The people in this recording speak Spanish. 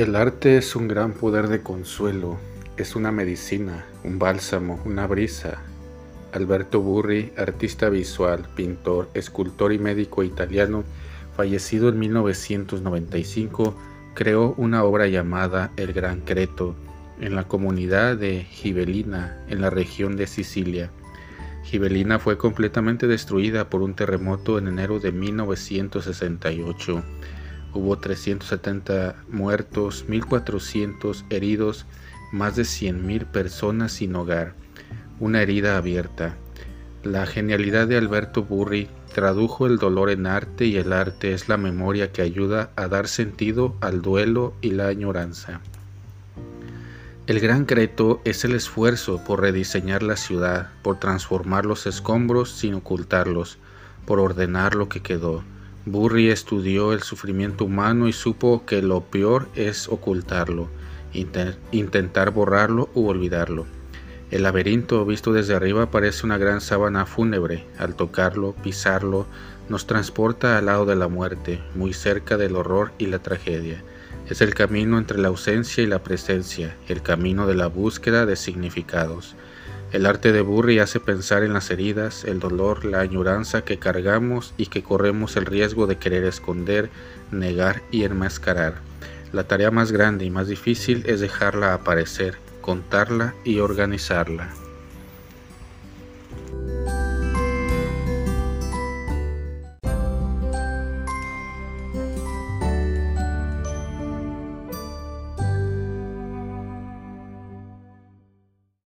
El arte es un gran poder de consuelo, es una medicina, un bálsamo, una brisa. Alberto Burri, artista visual, pintor, escultor y médico italiano, fallecido en 1995, creó una obra llamada El Gran Creto en la comunidad de Gibelina, en la región de Sicilia. Gibelina fue completamente destruida por un terremoto en enero de 1968 Hubo 370 muertos, 1.400 heridos, más de 100.000 personas sin hogar, una herida abierta. La genialidad de Alberto Burri tradujo el dolor en arte y el arte es la memoria que ayuda a dar sentido al duelo y la añoranza. El gran creto es el esfuerzo por rediseñar la ciudad, por transformar los escombros sin ocultarlos, por ordenar lo que quedó. Burri estudió el sufrimiento humano y supo que lo peor es ocultarlo, intentar borrarlo u olvidarlo. El laberinto visto desde arriba parece una gran sábana fúnebre. Al tocarlo, pisarlo, nos transporta al lado de la muerte, muy cerca del horror y la tragedia. Es el camino entre la ausencia y la presencia, el camino de la búsqueda de significados. El arte de Burri hace pensar en las heridas, el dolor, la añoranza que cargamos y que corremos el riesgo de querer esconder, negar y enmascarar. La tarea más grande y más difícil es dejarla aparecer, contarla y organizarla.